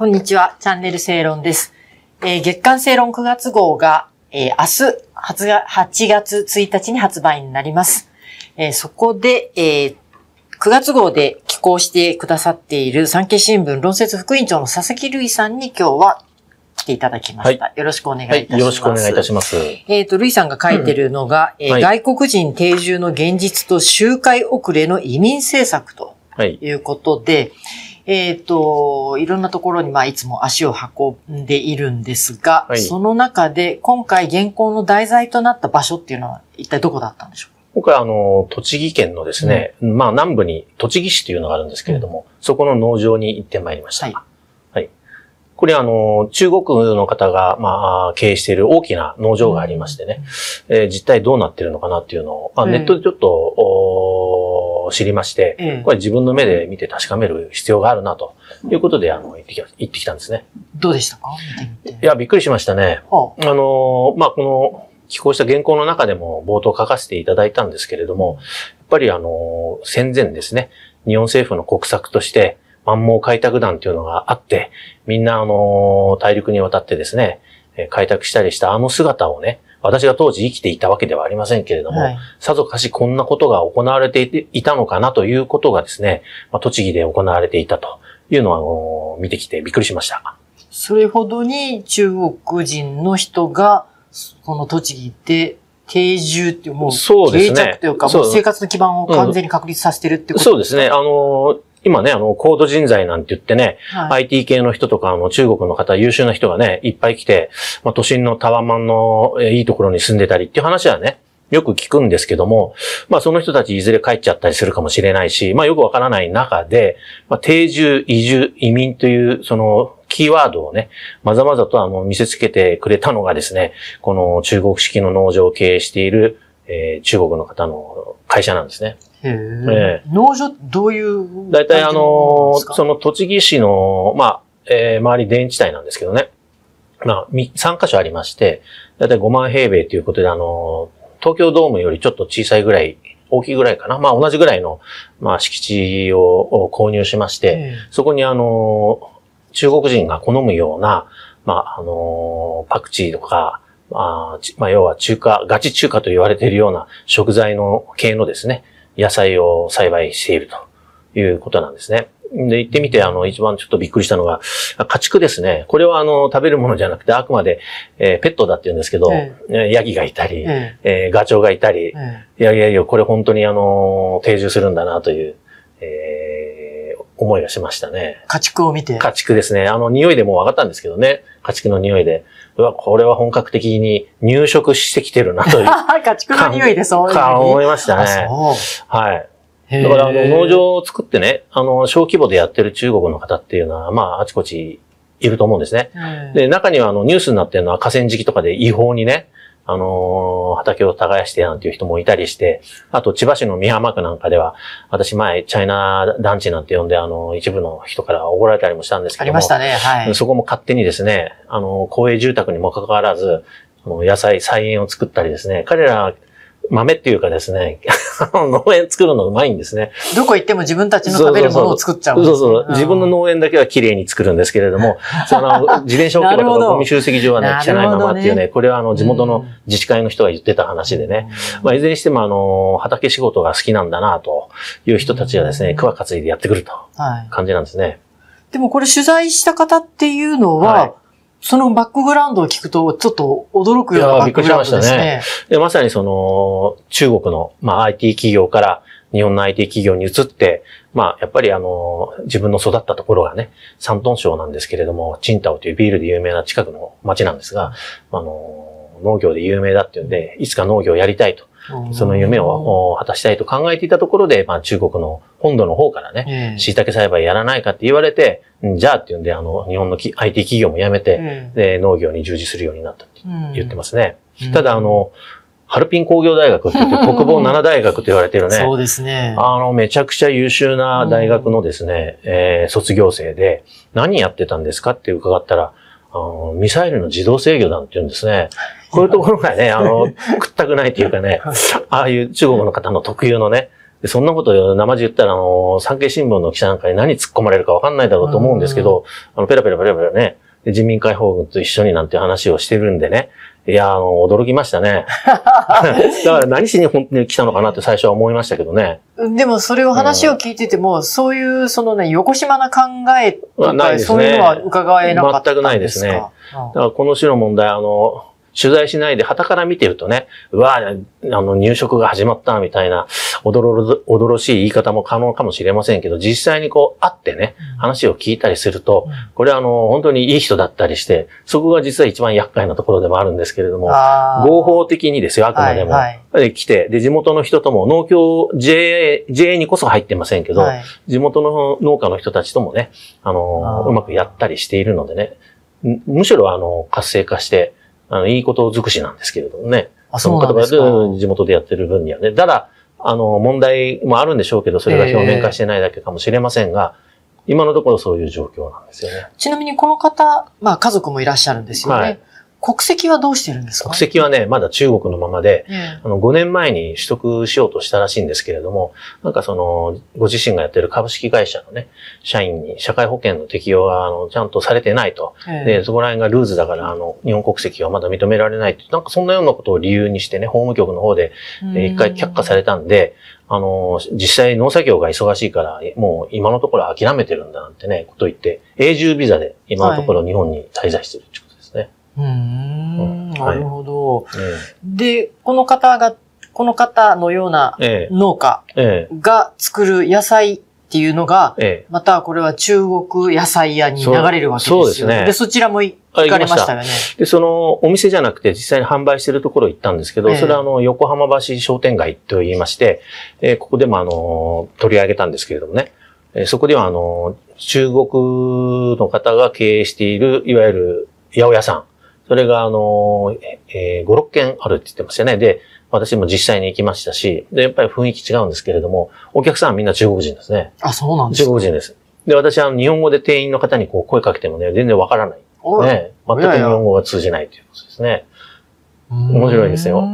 こんにちは。チャンネル正論です。えー月間正論9月号が、えー明日発が、8月1日に発売になります。えーそこで、えー9月号で寄稿してくださっている産経新聞論説副委員長の佐々木瑠衣さんに今日は来ていただきました。よろしくお願いいたはい、します。よろしくお願いいたします。えっ、と、ルイさんが書いてるのが、えーはい外国人定住の現実と周回遅れの移民政策とはい。いうことで、えっ、と、いろんなところに、まあ、いつも足を運んでいるんですが、はいその中で、今回原稿の題材となった場所っていうのは、一体どこだったんでしょう？か今回あの、栃木県のですね、まあ南部に栃木市というのがあるんですけれども、そこの農場に行ってまいりました。はいはい。これあの、中国の方が、まあ、経営している大きな農場がありましてね、えー実態どうなってるのかなっていうのを、まあ、うん。ネットでちょっと、おー知りまして、ええこれ自分の目で見て確かめる必要があるなということで、あの、行ってきた、行ってきたんですね。どうでしたか？いや、びっくりしましたね。はあのーまあ、この、寄稿した原稿の中でも冒頭書かせていただいたんですけれども、やっぱりあのー戦前ですね、日本政府の国策として、満蒙開拓団というのがあって、みんなあのー大陸に渡ってですね、えー開拓したりしたあの姿をね、私が当時生きていたわけではありませんけれども、はい。さぞかしこんなことが行われていたのかなということがですね、まあ、栃木で行われていたというのはあのー見てきてびっくりしました。それほどに中国人の人が、この栃木で定住っていう、もう、定着というか、もう生活の基盤を完全に確立させてるってことそうですね。あのー今ね、あの、高度人材なんて言ってね、はい。IT 系の人とか、あの、中国の方、優秀な人がね、いっぱい来て、まあ、都心のタワマンの、えーいいところに住んでたりっていう話はね、よく聞くんですけども、まあ、その人たちいずれ帰っちゃったりするかもしれないし、まあ、よくわからない中で、まあ、定住、移住、移民という、その、キーワードをね、まざまざとあの、見せつけてくれたのがですね、この中国式の農場を経営している、えー中国の方の会社なんですね。へええ農場、どういう大体あのその栃木市の、まあ、えー周り田地帯なんですけどね。まあ、み3カ所ありまして、大体5万平米ということで、あの東京ドームよりちょっと小さいぐらい、大きいぐらいかな。まあ、同じぐらいの、まあ、敷地をを購入しまして、えそこにあの、中国人が好むような、まあ、あの、パクチーとか、まあ、ちまあ、要は中華、ガチ中華と言われているような食材の系のですね、野菜を栽培しているということなんですね。で、行ってみて、あの、一番ちょっとびっくりしたのが、家畜ですね。これはあの、食べるものじゃなくて、あくまで、えーペットだって言うんですけど、ええーヤギがいたり、ええーガチョウがいたり、ええいやいやいや、これ本当にあの、定住するんだなという、えー思いがしましたね。家畜を見て。家畜ですね。あの、匂いでもう分かったんですけどね。家畜の匂いで。うわ、これは本格的に入植してきてるなという。家畜の匂いでそういうか思いましたあね。はい。だから、あの、農場を作ってね、あの、小規模でやってる中国の方っていうのは、まあ、あちこちいると思うんですね。ええで、中にはあの、ニュースになってるのは河川敷とかで違法にね、あのー畑を耕してなんていう人もいたりして、あと千葉市の美浜区なんかでは、私前、チャイナ団地なんて呼んで、あの、一部の人から怒られたりもしたんですけども。ありましたね。はい。そこも勝手にですね、あの、公営住宅にもかかわらず、野菜、菜園を作ったりですね、彼ら、豆っていうかですね、農園作るのうまいんですね。どこ行っても自分たちの食べるものを作っちゃうんですねそうそう。自分の農園だけは綺麗に作るんですけれども、その、自転車置き場とかゴミ集積場はね、汚いままっていうね、これはあの、地元のうん自治会の人が言ってた話でね。まあ、いずれにしてもあの、畑仕事が好きなんだな、という人たちがですね、桑担いでやってくるとはい。感じなんですね。でもこれ取材した方っていうのは、はいそのバックグラウンドを聞くと、ちょっと驚くようなバックグラウンドですびっくりね。で、まさにその、中国の、まあ、IT 企業から日本の IT 企業に移って、まあ、やっぱりあの、自分の育ったところがね、山東省なんですけれども、チンタオというビールで有名な近くの町なんですが、あの、農業で有名だっていうんで、いつか農業をやりたいと、その夢をお果たしたいと考えていたところで、まあ、中国の本土の方からね、ええ椎茸栽培やらないかって言われて、うんじゃあっていうんで、あの、日本のき IT 企業も辞めて、えで、農業に従事するようになったってえ言ってますね。うんただ、あの、ハルピン工業大学って言って、国防7大学と言われてるね。そうですね。あの、めちゃくちゃ優秀な大学のですね、えー卒業生で、何やってたんですかって伺ったら、あのミサイルの自動制御弾って言うんですね。こういうところがね、あの、食ったくないっていうかね、ああいう中国の方の特有のね、でそんなこと生地言ったら、あの、産経新聞の記者なんかに何突っ込まれるかわかんないだろうと思うんですけど、あの、ペラペラペラペラね、で人民解放軍と一緒になんて話をしてるんでね、いや、あの、驚きましたね。だから何しに本当に来たのかなって最初は思いましたけどね。でもそれを話を聞いてても、そういうそのね、横島な考えとか、ね。そういうのは伺えなかったんですか？全くないですね。うん。だからこの種の問題、あの、取材しないで、旗から見てるとね、うわあの、入植が始まった、みたいな、おどろろ、おどろしい言い方も可能かもしれませんけど、実際にこう、会ってね、話を聞いたりすると、これはあの、本当にいい人だったりして、そこが実は一番厄介なところでもあるんですけれども、合法的にですよ、あくまでも。はいはで来て、で、地元の人とも、農協 JA、JA にこそ入ってませんけど、はい。地元の農家の人たちともね、あのうまくやったりしているのでね、むむしろあの、活性化して、あの、いいこと尽くしなんですけれどもね。あそうなんですか地元でやってる分にはね。ただ、あの、問題もあるんでしょうけど、それが表面化してないだけかもしれませんが、今のところそういう状況なんですよね。ちなみにこの方、まあ家族もいらっしゃるんですよね。はい国籍はどうしてるんですか？国籍はね、まだ中国のままで、ええ。あの、5年前に取得しようとしたらしいんですけれども、なんかその、ご自身がやってる株式会社のね、社員に社会保険の適用が、あの、ちゃんとされてないと。ええ。で、そこら辺がルーズだから、あの、日本国籍はまだ認められないって、なんかそんなようなことを理由にしてね、法務局の方で、えー一回却下されたんで、あの、実際農作業が忙しいから、もう今のところ諦めてるんだなんてね、こと言って、永住ビザで今のところ日本に滞在してる。うーん、なるほど。で、この方が、この方のようなええ。農家ええが作る野菜っていうのが、ええ。またこれは中国野菜屋に流れるわけですよ。そうそうですね。で、そちらも行あかれましたよね。で、そのお店じゃなくて実際に販売してるところ行ったんですけど、ええ。それはあの、横浜橋商店街と言いまして、えーここでもあの、取り上げたんですけれどもね、えーそこではあの、中国の方が経営している、いわゆる八百屋さん。それがあの、えー5、6軒あるって言ってましたね。で、私も実際に行きましたし、で、やっぱり雰囲気違うんですけれども、お客さんはみんな中国人ですね。あ、そうなんですか。中国人です。で、私は日本語で店員の方にこう声かけてもね、全然わからない。ね、全く日本語が通じないということですね。面面白いですよ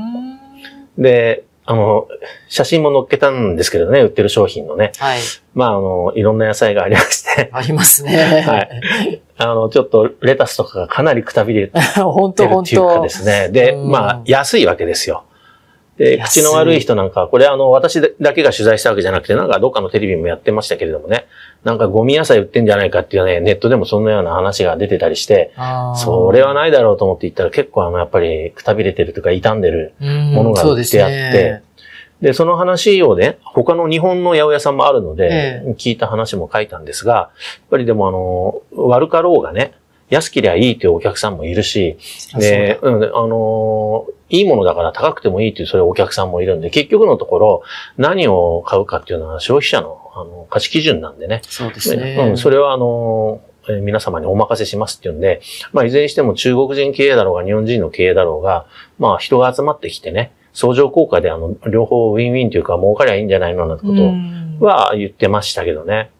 で、あの、写真も載っけたんですけどね、売ってる商品のね。はい。まあ、あの、いろんな野菜がありまして、ありますね。はい。あの、ちょっとレタスとかがかなりくたびれて本当本るっていうか当ですね。で、うんまあ、安いわけですよ。で、口の悪い人なんかは、これあの、私だけが取材したわけじゃなくて、なんかどっかのテレビもやってましたけれどもね、なんかゴミ野菜売ってんじゃないかっていうね、ネットでもそんなような話が出てたりして、それはないだろうと思って行ったら結構あの、やっぱりくたびれてるとか傷んでるうんものが売ってあってね。で、その話をね、他の日本の八百屋さんもあるので、え聞いた話も書いたんですが、やっぱりでもあの、悪かろうがね、安けりゃいいというお客さんもいるし、で、うん、あのーいいものだから高くてもいいというそういうお客さんもいるんで、結局のところ、何を買うかっていうのは消費者のあの価値基準なんでね。そうですね。うん、それはあの皆様にお任せしますっていうんで、まあ、いずれにしても中国人経営だろうが日本人の経営だろうが、まあ、人が集まってきてね、相乗効果であの、両方ウィンウィンというか儲かりゃいいんじゃないのなんてこうんとは言ってましたけどね。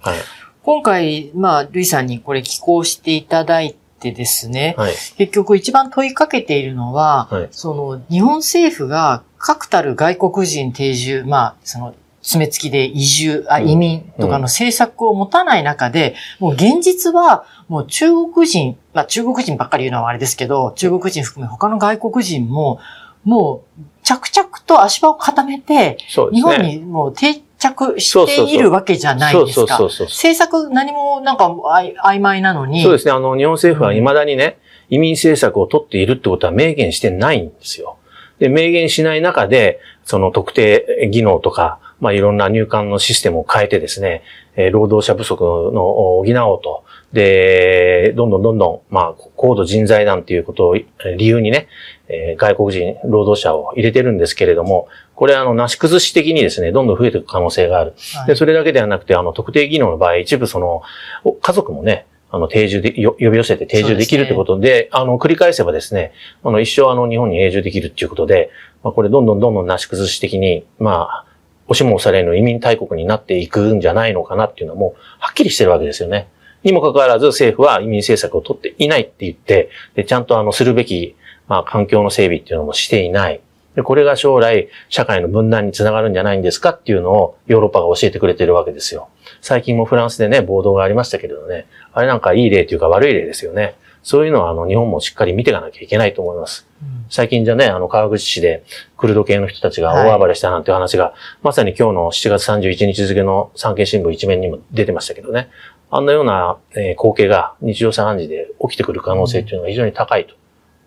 はい。今回、まあ、ルイさんにこれ寄稿していただいてですね、はい。結局一番問いかけているのは、はいその日本政府が確たる外国人定住、まあ、その、爪付きで移住、あ、うん移民とかの政策を持たない中で、もう現実は、もう中国人、まあ中国人ばっかり言うのはあれですけど、中国人含め他の外国人も、もう着々と足場を固めて。日本にもう定着しているわけじゃないですか。政策何もなんかあい曖昧なのに。そうですね。あの、日本政府は未だにね、移民政策を取っているってことは明言してないんですよ。で、明言しない中で、その特定技能とか、まあ、いろんな入管のシステムを変えてですね、えー労働者不足のを補おうと。で、どんどんどんどん、まあ、高度人材なんていうことをえー理由にね、えー外国人労働者を入れてるんですけれども、これあの、なし崩し的にですね、どんどん増えていく可能性がある。はいで、それだけではなくて、あの、特定技能の場合、一部その、お家族もね、あの、定住で、よ呼び寄せて定住できるってことで、あの、繰り返せばですね、あの、一生あの、日本に永住できるっていうことで、まあ、これどんどんどんどんなし崩し的に、まあ、押しも押されの移民大国になっていくんじゃないのかなっていうのはもう、はっきりしてるわけですよね。にもかかわらず政府は移民政策を取っていないって言って、で、ちゃんとあの、するべき、まあ、環境の整備っていうのもしていない。で、これが将来、社会の分断につながるんじゃないんですかっていうのをヨーロッパが教えてくれてるわけですよ。最近もフランスでね、暴動がありましたけれどね、あれなんかいい例というか悪い例ですよね。そういうのは、あの、日本もしっかり見ていかなきゃいけないと思います。うん、最近じゃね、あの、川口市で、クルド系の人たちが大暴れしたなんて話が、はい、まさに今日の7月31日付の産経新聞一面にも出てましたけどね。あんなような、えー、光景が日常茶飯事で起きてくる可能性というのが非常に高いと、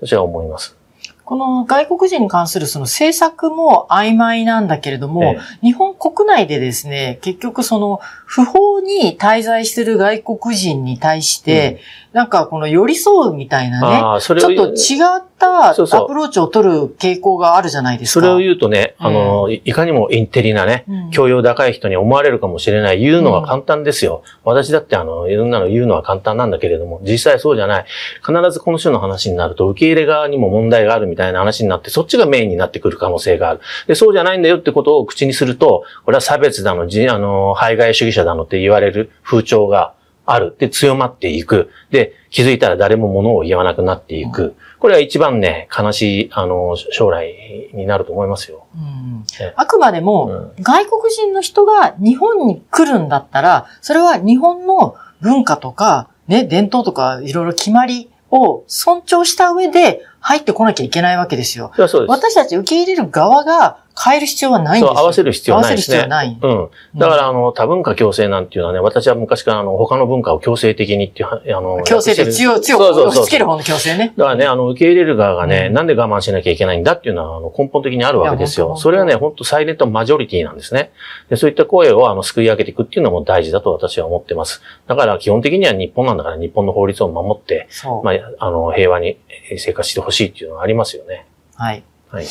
私は思います。この外国人に関するその政策も曖昧なんだけれども、ええ、日本国内でですね、結局その不法に滞在する外国人に対して、うん、なんかこの寄り添うみたいなね、ちょっと違ったアプローチを取る傾向があるじゃないですか。それを言うとね、あの、いかにもインテリなね、教養高い人に思われるかもしれない。言うのは簡単ですよ。うん、私だってあの、いろんなの言うのは簡単なんだけれども、実際そうじゃない。必ずこの種の話になると、受け入れ側にも問題があるみたいな話になって、そっちがメインになってくる可能性がある。で、そうじゃないんだよってことを口にすると、これは差別だの、あの、排外主義者だのって言われる風潮がある。で、強まっていく。で、気づいたら誰も物を言わなくなっていく。これは一番ね、悲しい、あの、将来になると思いますよ。うん、あくまでも、外国人の人が日本に来るんだったら、それは日本の文化とか、ね、伝統とか、いろいろ決まりを尊重した上で入ってこなきゃいけないわけですよ。私たち受け入れる側が変える必要はないんですよ。そう、合わせる必要ないですね。合わせる必要ない。うん。だから、あの、多文化共生なんていうのはね、私は昔からあの、他の文化を強制的にっていう、あの、強制で強、強く押し付ける方の強制ね。だからね、あの、受け入れる側がね、うん、なんで我慢しなきゃいけないんだっていうのは、あの、根本的にあるわけですよ。それはね、本当サイレントマジョリティなんですね。でそういった声を、あの、救い上げていくっていうのも大事だと私は思ってます。だから、基本的には日本なんだから、日本の法律を守って、まあ、あの、平和に生活してほしいっていうのはありますよね。はい。はい。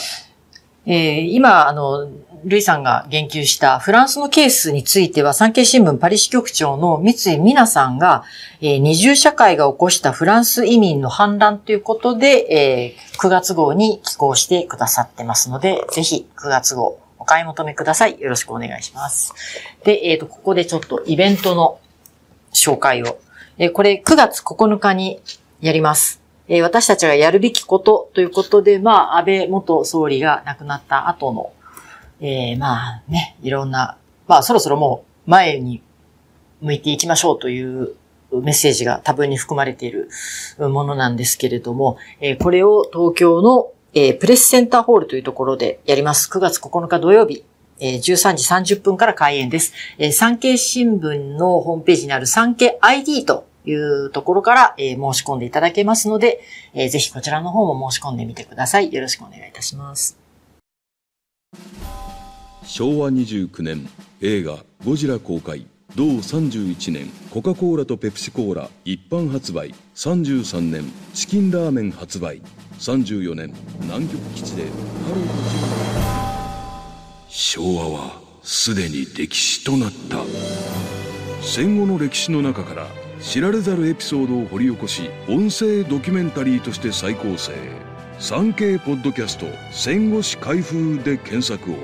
えー、今、あの、ルイさんが言及したフランスのケースについては、産経新聞パリ支局長の三井美奈さんが、えー、二重社会が起こしたフランス移民の反乱ということで、えー、9月号に寄稿してくださってますので、ぜひ9月号お買い求めください。よろしくお願いします。で、えっ、ー、と、ここでちょっとイベントの紹介を。えー、これ9月9日にやります。えー、私たちがやるべきことということで、まあ、安倍元総理が亡くなった後のえー、まあね、いろんな、まあそろそろもう前に向いていきましょうというメッセージが多分に含まれているものなんですけれども、えー、これを東京の、えー、プレスセンターホールというところでやります。9月9日土曜日、えー、13時30分から開演です。えー、産経新聞のホームページにある産経 ID というところから、えー、申し込んでいただけますので、えー、ぜひこちらの方も申し込んでみてください。よろしくお願いいたします。昭和29年映画「ゴジラ」公開。同31年コカ・コーラとペプシコーラ。一般発売。33年チキンラーメン発売。34年南極基地で。ハロー昭和はすでに歴史となった。戦後の歴史の中から知られざるエピソードを掘り起こし音声ドキュメンタリーとして再構成。産経ポッドキャスト戦後史開封で検索を。